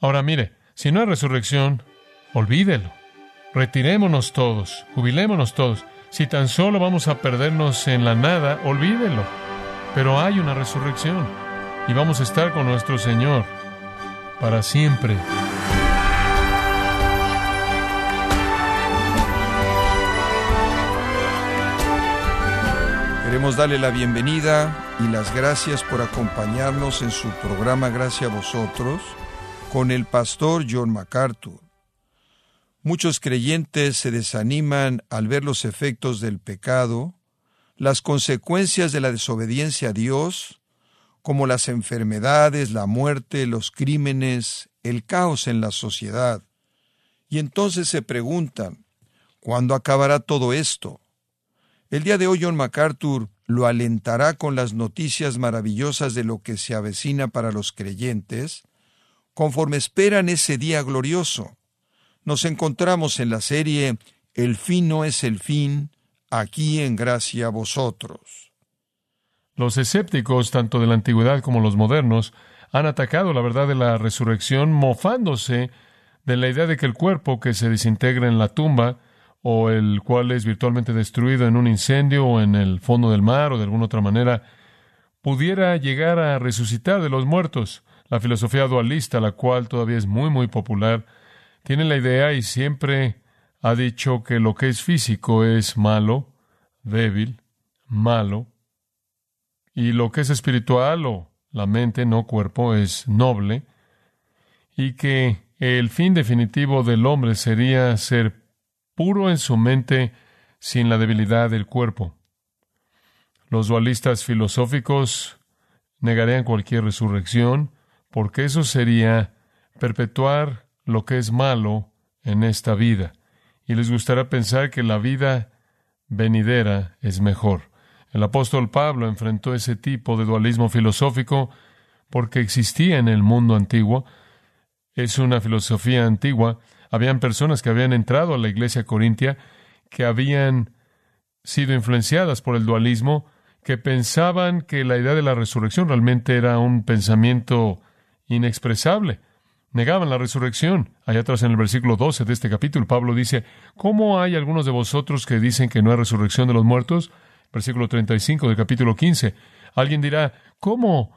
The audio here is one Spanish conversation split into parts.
Ahora mire, si no hay resurrección, olvídelo. Retirémonos todos, jubilémonos todos. Si tan solo vamos a perdernos en la nada, olvídelo. Pero hay una resurrección y vamos a estar con nuestro Señor para siempre. Queremos darle la bienvenida y las gracias por acompañarnos en su programa Gracias a vosotros con el pastor John MacArthur. Muchos creyentes se desaniman al ver los efectos del pecado, las consecuencias de la desobediencia a Dios, como las enfermedades, la muerte, los crímenes, el caos en la sociedad. Y entonces se preguntan, ¿cuándo acabará todo esto? El día de hoy John MacArthur lo alentará con las noticias maravillosas de lo que se avecina para los creyentes, conforme esperan ese día glorioso. Nos encontramos en la serie El fin no es el fin, aquí en gracia a vosotros. Los escépticos, tanto de la antigüedad como los modernos, han atacado la verdad de la resurrección mofándose de la idea de que el cuerpo que se desintegra en la tumba o el cual es virtualmente destruido en un incendio o en el fondo del mar o de alguna otra manera, pudiera llegar a resucitar de los muertos. La filosofía dualista, la cual todavía es muy, muy popular, tiene la idea y siempre ha dicho que lo que es físico es malo, débil, malo, y lo que es espiritual o la mente, no cuerpo, es noble, y que el fin definitivo del hombre sería ser puro en su mente sin la debilidad del cuerpo. Los dualistas filosóficos negarían cualquier resurrección porque eso sería perpetuar lo que es malo en esta vida y les gustará pensar que la vida venidera es mejor. El apóstol Pablo enfrentó ese tipo de dualismo filosófico porque existía en el mundo antiguo. Es una filosofía antigua habían personas que habían entrado a la iglesia corintia que habían sido influenciadas por el dualismo, que pensaban que la idea de la resurrección realmente era un pensamiento inexpresable. Negaban la resurrección. Allá atrás en el versículo 12 de este capítulo, Pablo dice, ¿cómo hay algunos de vosotros que dicen que no hay resurrección de los muertos? Versículo 35 del capítulo 15. Alguien dirá, ¿cómo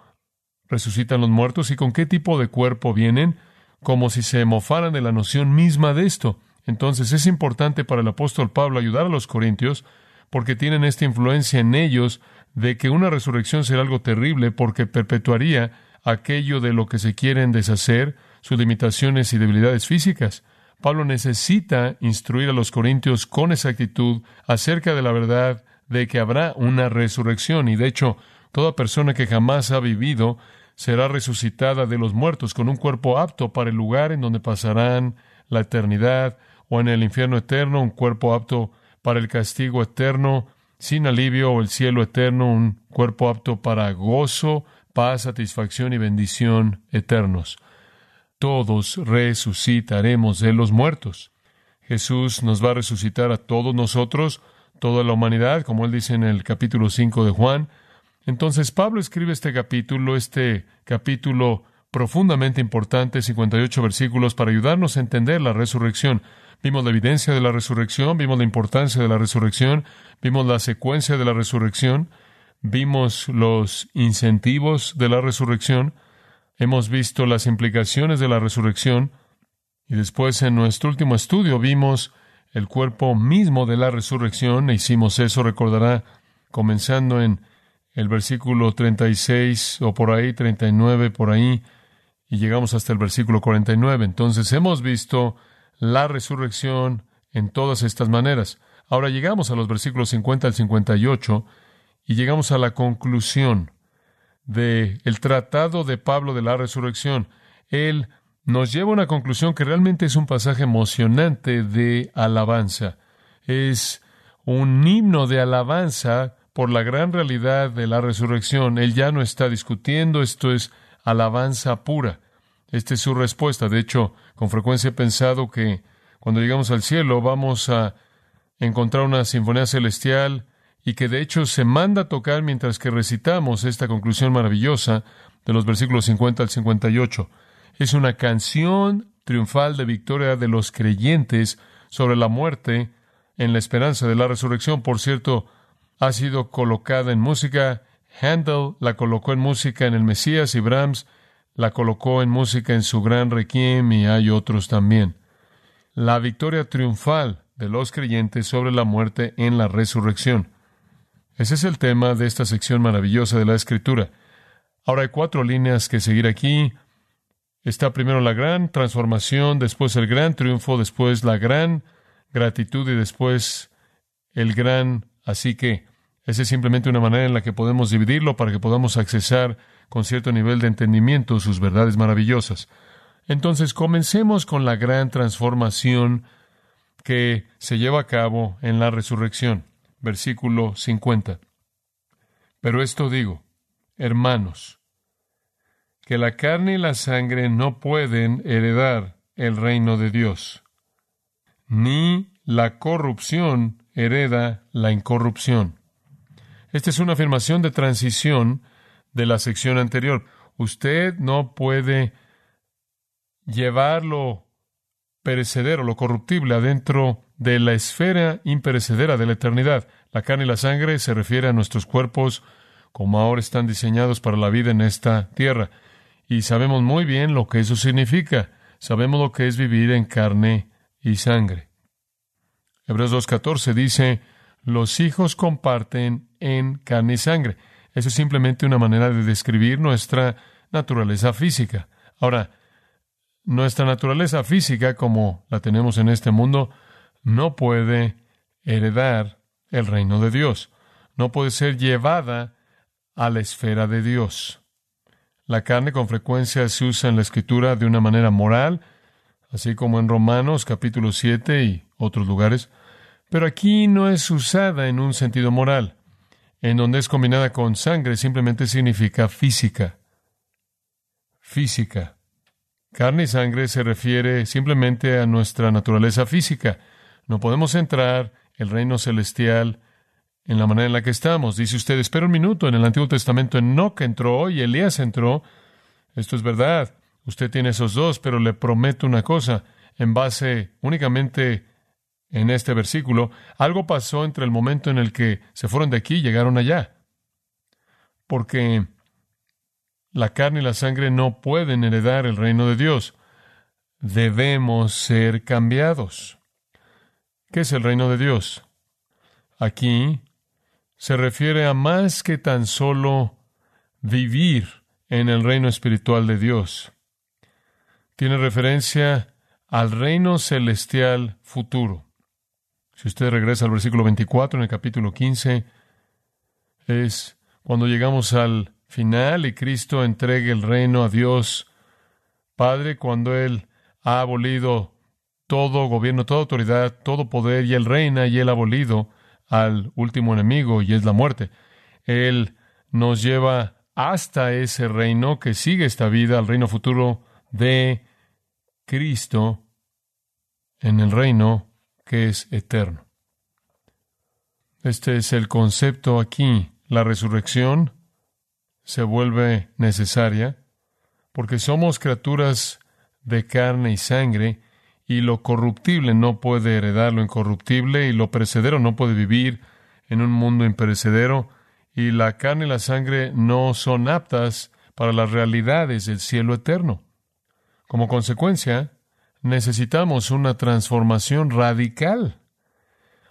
resucitan los muertos y con qué tipo de cuerpo vienen? como si se mofaran de la noción misma de esto. Entonces es importante para el apóstol Pablo ayudar a los corintios porque tienen esta influencia en ellos de que una resurrección será algo terrible porque perpetuaría aquello de lo que se quieren deshacer, sus limitaciones y debilidades físicas. Pablo necesita instruir a los corintios con exactitud acerca de la verdad de que habrá una resurrección y de hecho toda persona que jamás ha vivido será resucitada de los muertos con un cuerpo apto para el lugar en donde pasarán la eternidad, o en el infierno eterno, un cuerpo apto para el castigo eterno, sin alivio, o el cielo eterno, un cuerpo apto para gozo, paz, satisfacción y bendición eternos. Todos resucitaremos de los muertos. Jesús nos va a resucitar a todos nosotros, toda la humanidad, como él dice en el capítulo 5 de Juan, entonces Pablo escribe este capítulo, este capítulo profundamente importante, 58 versículos, para ayudarnos a entender la resurrección. Vimos la evidencia de la resurrección, vimos la importancia de la resurrección, vimos la secuencia de la resurrección, vimos los incentivos de la resurrección, hemos visto las implicaciones de la resurrección y después en nuestro último estudio vimos el cuerpo mismo de la resurrección e hicimos eso, recordará, comenzando en el versículo 36 o por ahí, 39 por ahí, y llegamos hasta el versículo 49. Entonces hemos visto la resurrección en todas estas maneras. Ahora llegamos a los versículos 50 al 58 y llegamos a la conclusión del el tratado de Pablo de la resurrección. Él nos lleva a una conclusión que realmente es un pasaje emocionante de alabanza. Es un himno de alabanza por la gran realidad de la resurrección, él ya no está discutiendo, esto es alabanza pura. Esta es su respuesta. De hecho, con frecuencia he pensado que cuando llegamos al cielo vamos a encontrar una sinfonía celestial y que de hecho se manda a tocar mientras que recitamos esta conclusión maravillosa de los versículos 50 al 58. Es una canción triunfal de victoria de los creyentes sobre la muerte en la esperanza de la resurrección. Por cierto, ha sido colocada en música. Handel la colocó en música en el Mesías y Brahms la colocó en música en su gran requiem y hay otros también. La victoria triunfal de los creyentes sobre la muerte en la resurrección. Ese es el tema de esta sección maravillosa de la Escritura. Ahora hay cuatro líneas que seguir aquí. Está primero la gran transformación, después el gran triunfo, después la gran gratitud y después el gran así que. Esa es simplemente una manera en la que podemos dividirlo para que podamos accesar con cierto nivel de entendimiento sus verdades maravillosas. Entonces, comencemos con la gran transformación que se lleva a cabo en la resurrección. Versículo 50. Pero esto digo, hermanos, que la carne y la sangre no pueden heredar el reino de Dios, ni la corrupción hereda la incorrupción. Esta es una afirmación de transición de la sección anterior. Usted no puede llevar lo perecedero, lo corruptible, adentro de la esfera imperecedera de la eternidad. La carne y la sangre se refiere a nuestros cuerpos como ahora están diseñados para la vida en esta tierra. Y sabemos muy bien lo que eso significa. Sabemos lo que es vivir en carne y sangre. Hebreos 2.14 dice, los hijos comparten en carne y sangre. Eso es simplemente una manera de describir nuestra naturaleza física. Ahora, nuestra naturaleza física, como la tenemos en este mundo, no puede heredar el reino de Dios. No puede ser llevada a la esfera de Dios. La carne con frecuencia se usa en la escritura de una manera moral, así como en Romanos capítulo 7 y otros lugares, pero aquí no es usada en un sentido moral en donde es combinada con sangre, simplemente significa física. Física. Carne y sangre se refiere simplemente a nuestra naturaleza física. No podemos entrar el reino celestial en la manera en la que estamos. Dice usted, espera un minuto, en el Antiguo Testamento Enoch entró y Elías entró. Esto es verdad. Usted tiene esos dos, pero le prometo una cosa, en base únicamente en este versículo, algo pasó entre el momento en el que se fueron de aquí y llegaron allá. Porque la carne y la sangre no pueden heredar el reino de Dios. Debemos ser cambiados. ¿Qué es el reino de Dios? Aquí se refiere a más que tan solo vivir en el reino espiritual de Dios. Tiene referencia al reino celestial futuro. Si usted regresa al versículo 24 en el capítulo 15, es cuando llegamos al final y Cristo entregue el reino a Dios Padre, cuando Él ha abolido todo gobierno, toda autoridad, todo poder, y Él reina y Él ha abolido al último enemigo, y es la muerte. Él nos lleva hasta ese reino que sigue esta vida, al reino futuro de Cristo, en el reino que es eterno. Este es el concepto aquí. La resurrección se vuelve necesaria porque somos criaturas de carne y sangre y lo corruptible no puede heredar lo incorruptible y lo perecedero no puede vivir en un mundo imperecedero y la carne y la sangre no son aptas para las realidades del cielo eterno. Como consecuencia, necesitamos una transformación radical.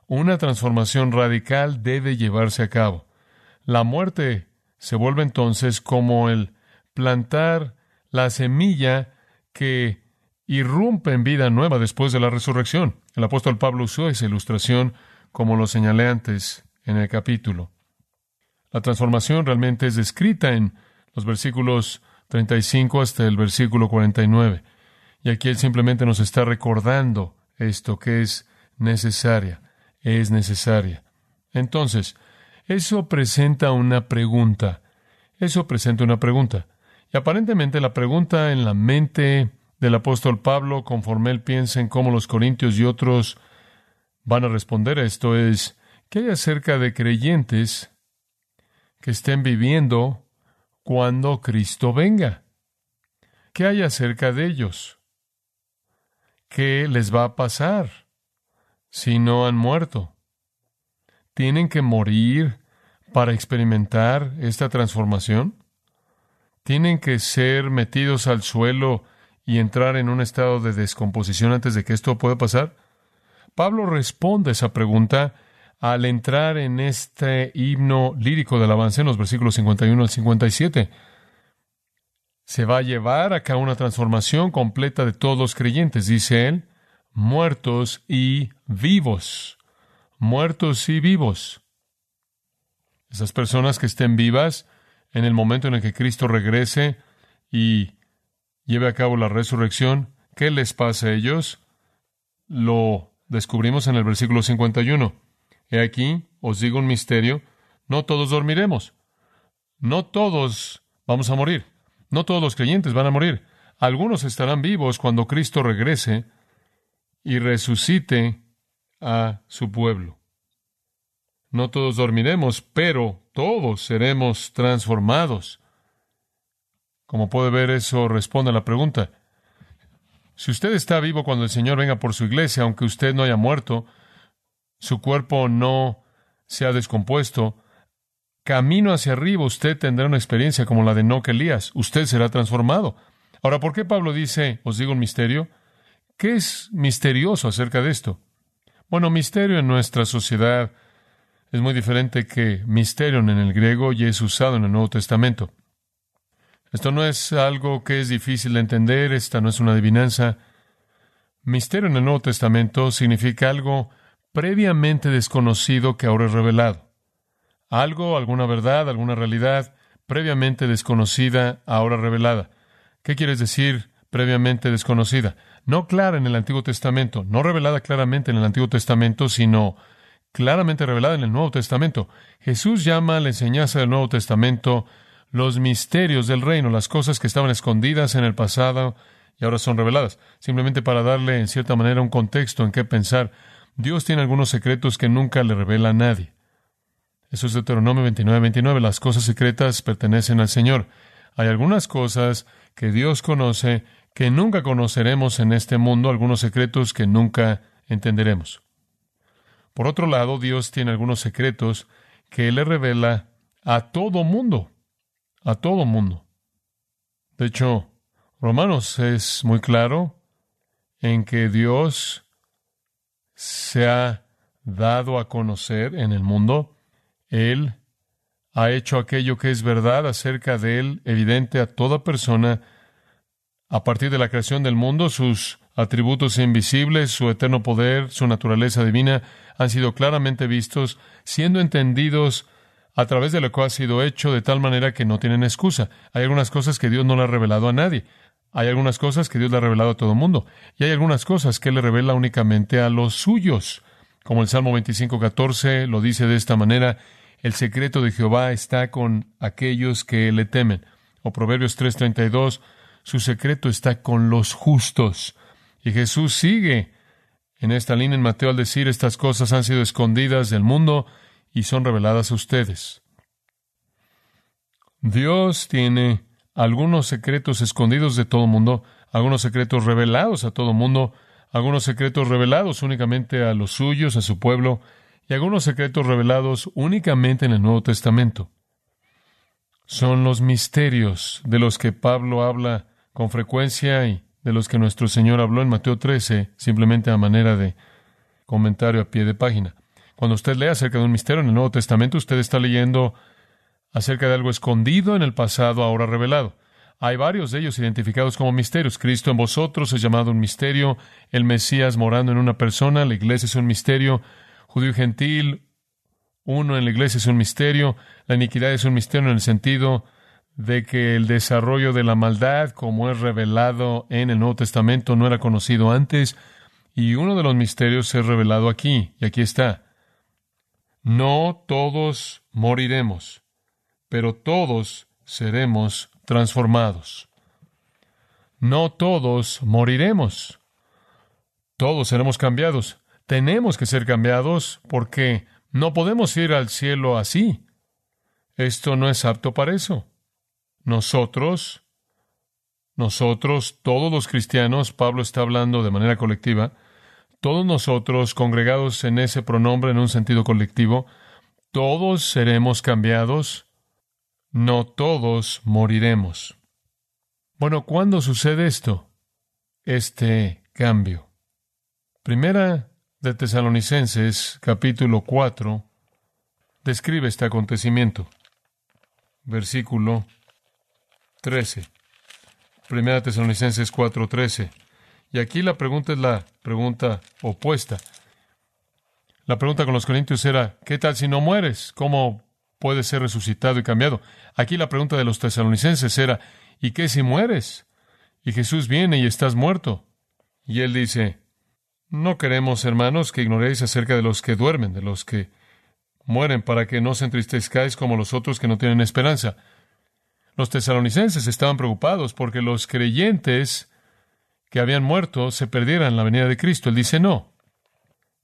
Una transformación radical debe llevarse a cabo. La muerte se vuelve entonces como el plantar la semilla que irrumpe en vida nueva después de la resurrección. El apóstol Pablo usó esa ilustración como lo señalé antes en el capítulo. La transformación realmente es descrita en los versículos 35 hasta el versículo 49. Y aquí Él simplemente nos está recordando esto que es necesaria, es necesaria. Entonces, eso presenta una pregunta. Eso presenta una pregunta. Y aparentemente la pregunta en la mente del apóstol Pablo, conforme él piensa en cómo los corintios y otros van a responder a esto, es, ¿qué hay acerca de creyentes que estén viviendo cuando Cristo venga? ¿Qué hay acerca de ellos? ¿Qué les va a pasar si no han muerto? ¿Tienen que morir para experimentar esta transformación? ¿Tienen que ser metidos al suelo y entrar en un estado de descomposición antes de que esto pueda pasar? Pablo responde a esa pregunta al entrar en este himno lírico del avance en los versículos 51 al 57. Se va a llevar a cabo una transformación completa de todos los creyentes, dice él, muertos y vivos. Muertos y vivos. Esas personas que estén vivas en el momento en el que Cristo regrese y lleve a cabo la resurrección, ¿qué les pasa a ellos? Lo descubrimos en el versículo 51. He aquí, os digo un misterio, no todos dormiremos, no todos vamos a morir, no todos los creyentes van a morir. Algunos estarán vivos cuando Cristo regrese y resucite a su pueblo. No todos dormiremos, pero todos seremos transformados. Como puede ver, eso responde a la pregunta. Si usted está vivo cuando el Señor venga por su iglesia, aunque usted no haya muerto, su cuerpo no se ha descompuesto, camino hacia arriba usted tendrá una experiencia como la de Noé Elías. Usted será transformado. Ahora, ¿por qué Pablo dice, os digo un misterio? ¿Qué es misterioso acerca de esto? Bueno, misterio en nuestra sociedad es muy diferente que misterion en el griego y es usado en el Nuevo Testamento. Esto no es algo que es difícil de entender, esta no es una adivinanza. Misterio en el Nuevo Testamento significa algo previamente desconocido que ahora es revelado. Algo, alguna verdad, alguna realidad previamente desconocida, ahora revelada. ¿Qué quieres decir previamente desconocida? No clara en el Antiguo Testamento, no revelada claramente en el Antiguo Testamento, sino claramente revelada en el Nuevo Testamento. Jesús llama a la enseñanza del Nuevo Testamento los misterios del reino, las cosas que estaban escondidas en el pasado y ahora son reveladas, simplemente para darle en cierta manera un contexto en qué pensar. Dios tiene algunos secretos que nunca le revela a nadie. Eso es Deuteronomio 29, 29. Las cosas secretas pertenecen al Señor. Hay algunas cosas que Dios conoce que nunca conoceremos en este mundo, algunos secretos que nunca entenderemos. Por otro lado, Dios tiene algunos secretos que Él le revela a todo mundo, a todo mundo. De hecho, Romanos es muy claro en que Dios se ha dado a conocer en el mundo. Él ha hecho aquello que es verdad acerca de Él evidente a toda persona a partir de la creación del mundo, sus atributos invisibles, su eterno poder, su naturaleza divina, han sido claramente vistos, siendo entendidos a través de lo que ha sido hecho de tal manera que no tienen excusa. Hay algunas cosas que Dios no le ha revelado a nadie. Hay algunas cosas que Dios le ha revelado a todo el mundo. Y hay algunas cosas que Él le revela únicamente a los suyos. Como el Salmo 25, 14 lo dice de esta manera, el secreto de Jehová está con aquellos que le temen. O Proverbios 3:32, su secreto está con los justos. Y Jesús sigue en esta línea en Mateo al decir estas cosas han sido escondidas del mundo y son reveladas a ustedes. Dios tiene algunos secretos escondidos de todo mundo, algunos secretos revelados a todo mundo, algunos secretos revelados únicamente a los suyos, a su pueblo, y algunos secretos revelados únicamente en el Nuevo Testamento. Son los misterios de los que Pablo habla con frecuencia y de los que nuestro Señor habló en Mateo 13, simplemente a manera de comentario a pie de página. Cuando usted lee acerca de un misterio en el Nuevo Testamento, usted está leyendo acerca de algo escondido en el pasado, ahora revelado. Hay varios de ellos identificados como misterios. Cristo en vosotros es llamado un misterio, el Mesías morando en una persona, la iglesia es un misterio, judío y gentil, uno en la iglesia es un misterio, la iniquidad es un misterio en el sentido de que el desarrollo de la maldad, como es revelado en el Nuevo Testamento, no era conocido antes, y uno de los misterios es revelado aquí, y aquí está. No todos moriremos, pero todos seremos transformados. No todos moriremos, todos seremos cambiados. Tenemos que ser cambiados porque no podemos ir al cielo así. Esto no es apto para eso. Nosotros nosotros, todos los cristianos, Pablo está hablando de manera colectiva, todos nosotros congregados en ese pronombre en un sentido colectivo, todos seremos cambiados, no todos moriremos. Bueno, ¿cuándo sucede esto? Este cambio. Primera de Tesalonicenses, capítulo 4, describe este acontecimiento. Versículo 13. Primera Tesalonicenses 4, 13. Y aquí la pregunta es la pregunta opuesta. La pregunta con los corintios era, ¿qué tal si no mueres? ¿Cómo puedes ser resucitado y cambiado? Aquí la pregunta de los tesalonicenses era, ¿y qué si mueres? Y Jesús viene y estás muerto. Y él dice, no queremos, hermanos, que ignoréis acerca de los que duermen, de los que mueren, para que no se entristezcáis como los otros que no tienen esperanza. Los tesalonicenses estaban preocupados porque los creyentes que habían muerto se perdieran la venida de Cristo. Él dice no.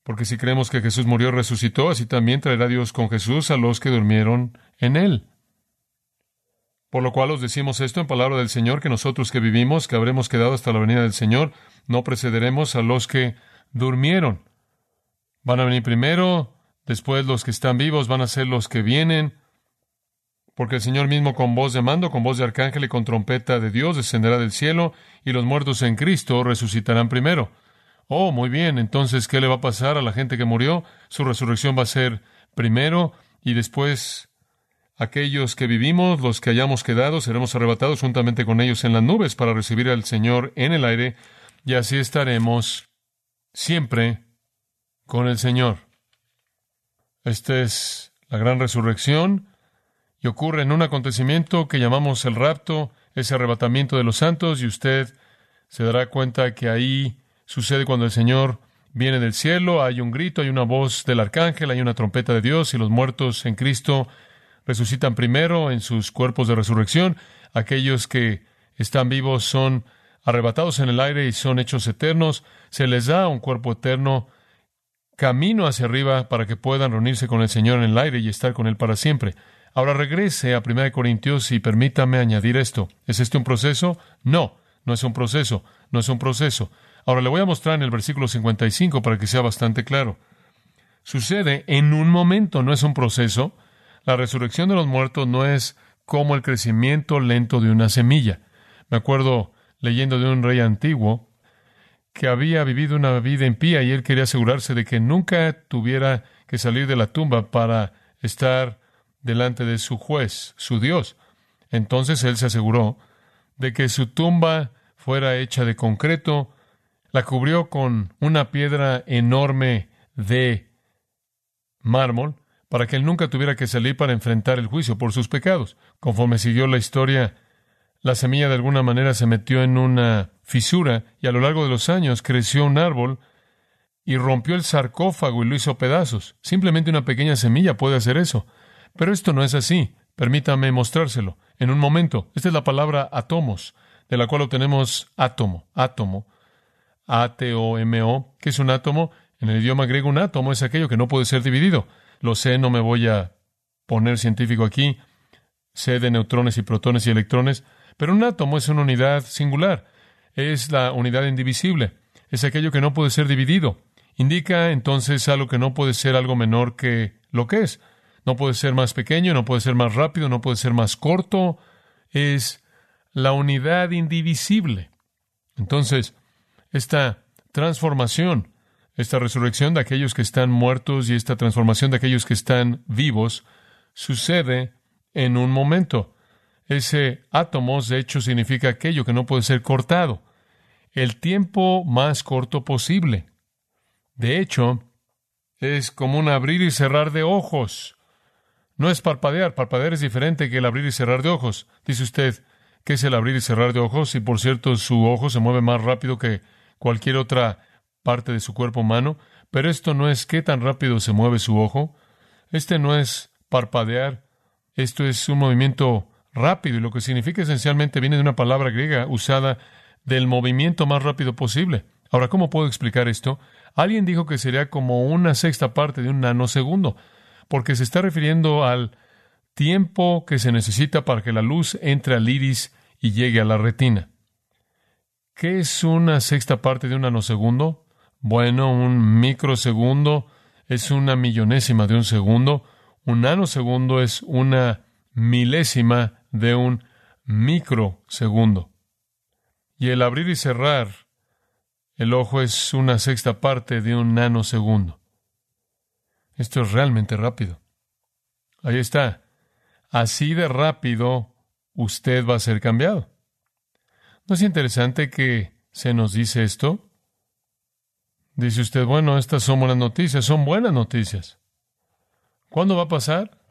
Porque si creemos que Jesús murió resucitó, así también traerá Dios con Jesús a los que durmieron en él. Por lo cual os decimos esto en palabra del Señor, que nosotros que vivimos, que habremos quedado hasta la venida del Señor, no precederemos a los que durmieron. Van a venir primero, después los que están vivos van a ser los que vienen, porque el Señor mismo con voz de mando, con voz de arcángel y con trompeta de Dios descenderá del cielo, y los muertos en Cristo resucitarán primero. Oh, muy bien, entonces, ¿qué le va a pasar a la gente que murió? Su resurrección va a ser primero, y después aquellos que vivimos, los que hayamos quedado, seremos arrebatados juntamente con ellos en las nubes para recibir al Señor en el aire, y así estaremos siempre con el Señor. Esta es la gran resurrección y ocurre en un acontecimiento que llamamos el rapto, ese arrebatamiento de los santos, y usted se dará cuenta que ahí sucede cuando el Señor viene del cielo, hay un grito, hay una voz del arcángel, hay una trompeta de Dios, y los muertos en Cristo resucitan primero en sus cuerpos de resurrección, aquellos que están vivos son arrebatados en el aire y son hechos eternos, se les da un cuerpo eterno, camino hacia arriba para que puedan reunirse con el Señor en el aire y estar con Él para siempre. Ahora regrese a 1 Corintios y permítame añadir esto. ¿Es este un proceso? No, no es un proceso, no es un proceso. Ahora le voy a mostrar en el versículo 55 para que sea bastante claro. Sucede en un momento, no es un proceso. La resurrección de los muertos no es como el crecimiento lento de una semilla. Me acuerdo leyendo de un rey antiguo que había vivido una vida impía y él quería asegurarse de que nunca tuviera que salir de la tumba para estar delante de su juez, su Dios. Entonces él se aseguró de que su tumba fuera hecha de concreto, la cubrió con una piedra enorme de mármol, para que él nunca tuviera que salir para enfrentar el juicio por sus pecados. Conforme siguió la historia, la semilla de alguna manera se metió en una fisura y a lo largo de los años creció un árbol y rompió el sarcófago y lo hizo pedazos. Simplemente una pequeña semilla puede hacer eso. Pero esto no es así. Permítame mostrárselo. En un momento, esta es la palabra atomos, de la cual obtenemos átomo, átomo, A-T-O-M-O. ¿Qué es un átomo? En el idioma griego, un átomo es aquello que no puede ser dividido. Lo sé, no me voy a poner científico aquí. Sé de neutrones y protones y electrones. Pero un átomo es una unidad singular. Es la unidad indivisible. Es aquello que no puede ser dividido. Indica entonces algo que no puede ser algo menor que lo que es. No puede ser más pequeño, no puede ser más rápido, no puede ser más corto. Es la unidad indivisible. Entonces, esta transformación, esta resurrección de aquellos que están muertos y esta transformación de aquellos que están vivos, sucede en un momento. Ese átomos, de hecho, significa aquello que no puede ser cortado. El tiempo más corto posible. De hecho, es como un abrir y cerrar de ojos. No es parpadear, parpadear es diferente que el abrir y cerrar de ojos. Dice usted, ¿qué es el abrir y cerrar de ojos? Y por cierto, su ojo se mueve más rápido que cualquier otra parte de su cuerpo humano, pero esto no es qué tan rápido se mueve su ojo. Este no es parpadear, esto es un movimiento rápido y lo que significa esencialmente viene de una palabra griega usada del movimiento más rápido posible. Ahora, ¿cómo puedo explicar esto? Alguien dijo que sería como una sexta parte de un nanosegundo porque se está refiriendo al tiempo que se necesita para que la luz entre al iris y llegue a la retina. ¿Qué es una sexta parte de un nanosegundo? Bueno, un microsegundo es una millonésima de un segundo. Un nanosegundo es una milésima de un microsegundo. Y el abrir y cerrar el ojo es una sexta parte de un nanosegundo. Esto es realmente rápido. Ahí está. Así de rápido usted va a ser cambiado. ¿No es interesante que se nos dice esto? Dice usted, bueno, estas son buenas noticias, son buenas noticias. ¿Cuándo va a pasar?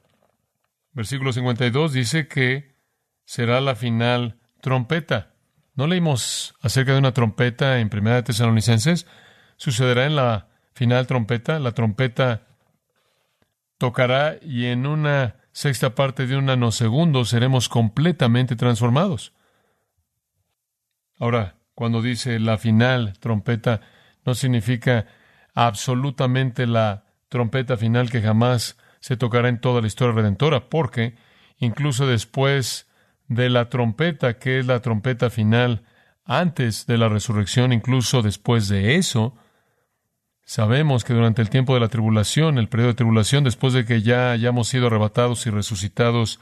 Versículo 52 dice que será la final trompeta. ¿No leímos acerca de una trompeta en Primera de Tesalonicenses? Sucederá en la final trompeta. La trompeta tocará y en una sexta parte de un nanosegundo seremos completamente transformados. Ahora, cuando dice la final trompeta, no significa absolutamente la trompeta final que jamás se tocará en toda la historia redentora, porque incluso después de la trompeta, que es la trompeta final, antes de la resurrección, incluso después de eso, sabemos que durante el tiempo de la tribulación, el periodo de tribulación, después de que ya hayamos sido arrebatados y resucitados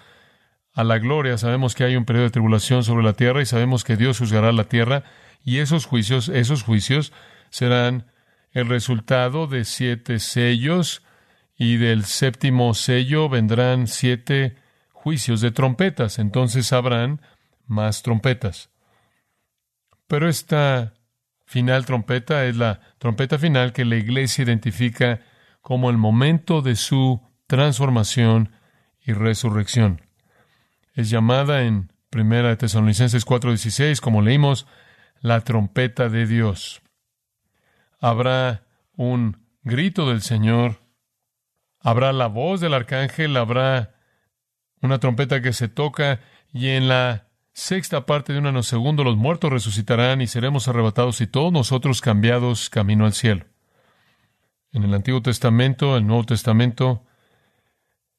a la gloria, sabemos que hay un periodo de tribulación sobre la tierra y sabemos que Dios juzgará la tierra y esos juicios, esos juicios serán el resultado de siete sellos y del séptimo sello vendrán siete juicios de trompetas. Entonces habrán más trompetas. Pero esta final trompeta es la trompeta final que la iglesia identifica como el momento de su transformación y resurrección. Es llamada en Primera de Tesalonicenses 4:16, como leímos, la trompeta de Dios. Habrá un grito del Señor, habrá la voz del arcángel, habrá una trompeta que se toca y en la sexta parte de un nanosegundo los muertos resucitarán y seremos arrebatados y todos nosotros cambiados camino al cielo. En el Antiguo Testamento, el Nuevo Testamento,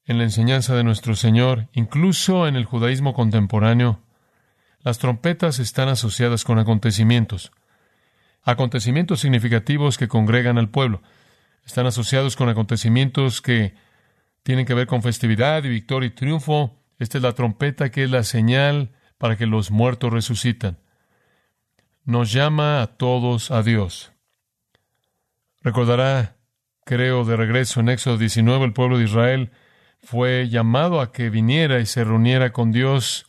en la enseñanza de nuestro Señor, incluso en el judaísmo contemporáneo, las trompetas están asociadas con acontecimientos, acontecimientos significativos que congregan al pueblo. Están asociados con acontecimientos que tienen que ver con festividad y victoria y triunfo. Esta es la trompeta que es la señal para que los muertos resucitan. Nos llama a todos a Dios. Recordará, creo, de regreso en Éxodo 19, el pueblo de Israel fue llamado a que viniera y se reuniera con Dios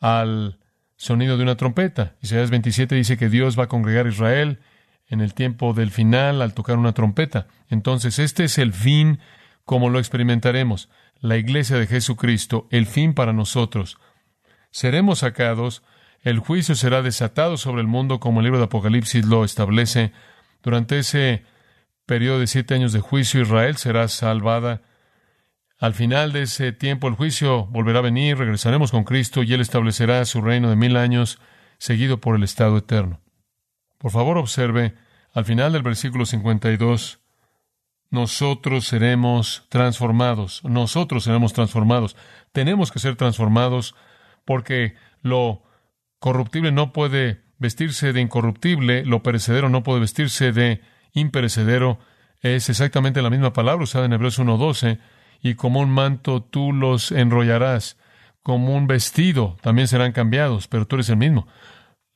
al sonido de una trompeta. Isaías 27 dice que Dios va a congregar a Israel en el tiempo del final al tocar una trompeta. Entonces, este es el fin como lo experimentaremos. La iglesia de Jesucristo, el fin para nosotros. Seremos sacados, el juicio será desatado sobre el mundo como el libro de Apocalipsis lo establece. Durante ese periodo de siete años de juicio, Israel será salvada al final de ese tiempo el juicio volverá a venir, regresaremos con Cristo y Él establecerá su reino de mil años, seguido por el estado eterno. Por favor, observe, al final del versículo 52, nosotros seremos transformados, nosotros seremos transformados. Tenemos que ser transformados porque lo corruptible no puede vestirse de incorruptible, lo perecedero no puede vestirse de imperecedero. Es exactamente la misma palabra usada en Hebreos 1.12 y como un manto tú los enrollarás, como un vestido también serán cambiados, pero tú eres el mismo.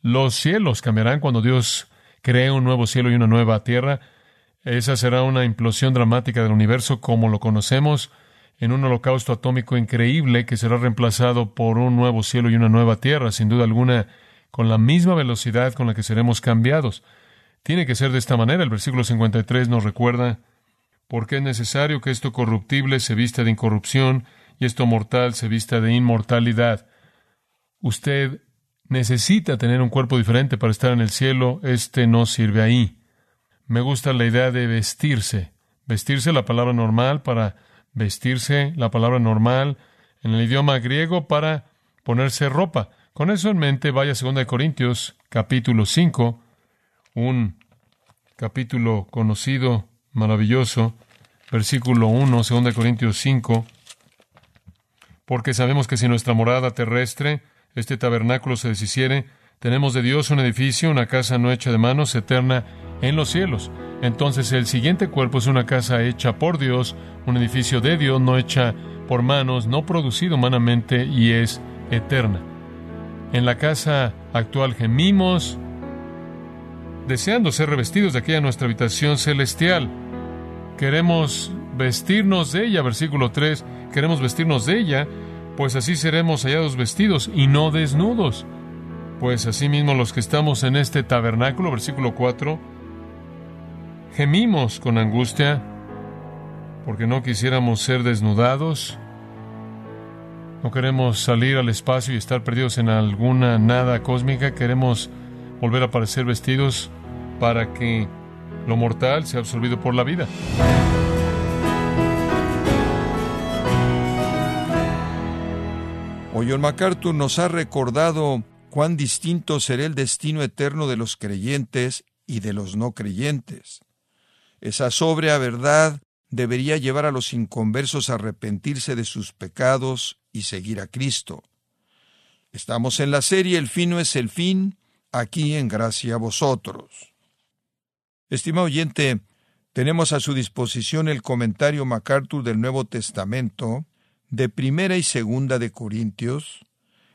Los cielos cambiarán cuando Dios cree un nuevo cielo y una nueva tierra. Esa será una implosión dramática del universo como lo conocemos, en un holocausto atómico increíble que será reemplazado por un nuevo cielo y una nueva tierra, sin duda alguna, con la misma velocidad con la que seremos cambiados. Tiene que ser de esta manera. El versículo 53 nos recuerda porque es necesario que esto corruptible se vista de incorrupción y esto mortal se vista de inmortalidad. Usted necesita tener un cuerpo diferente para estar en el cielo, este no sirve ahí. Me gusta la idea de vestirse. Vestirse, la palabra normal para vestirse, la palabra normal en el idioma griego para ponerse ropa. Con eso en mente, vaya a 2 Corintios, capítulo 5, un capítulo conocido maravilloso, versículo 1, 2 Corintios 5, porque sabemos que si nuestra morada terrestre, este tabernáculo se deshiciere, Tenemos de Dios un edificio, una casa no hecha de manos, eterna en los cielos. Entonces el siguiente cuerpo es una casa hecha por Dios, un edificio de Dios, no hecha por manos, no producido humanamente y es eterna. En la casa actual gemimos, deseando ser revestidos de aquella nuestra habitación celestial. Queremos vestirnos de ella, versículo 3, queremos vestirnos de ella, pues así seremos hallados vestidos y no desnudos. Pues asimismo los que estamos en este tabernáculo, versículo 4, gemimos con angustia porque no quisiéramos ser desnudados, no queremos salir al espacio y estar perdidos en alguna nada cósmica, queremos volver a aparecer vestidos para que lo mortal sea absorbido por la vida. Hoy John MacArthur nos ha recordado cuán distinto será el destino eterno de los creyentes y de los no creyentes. Esa sobria verdad debería llevar a los inconversos a arrepentirse de sus pecados y seguir a Cristo. Estamos en la serie El fin no es el fin, aquí en gracia a vosotros. Estimado oyente, tenemos a su disposición el comentario MacArthur del Nuevo Testamento, de Primera y Segunda de Corintios,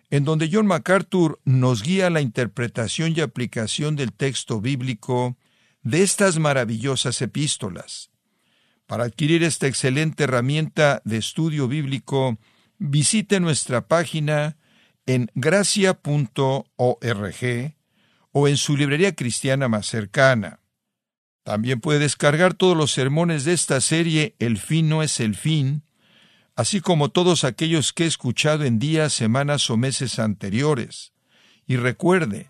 en donde John MacArthur nos guía la interpretación y aplicación del texto bíblico de estas maravillosas epístolas. Para adquirir esta excelente herramienta de estudio bíblico, visite nuestra página en gracia.org o en su librería cristiana más cercana. También puede descargar todos los sermones de esta serie El fin no es el fin, así como todos aquellos que he escuchado en días, semanas o meses anteriores. Y recuerde,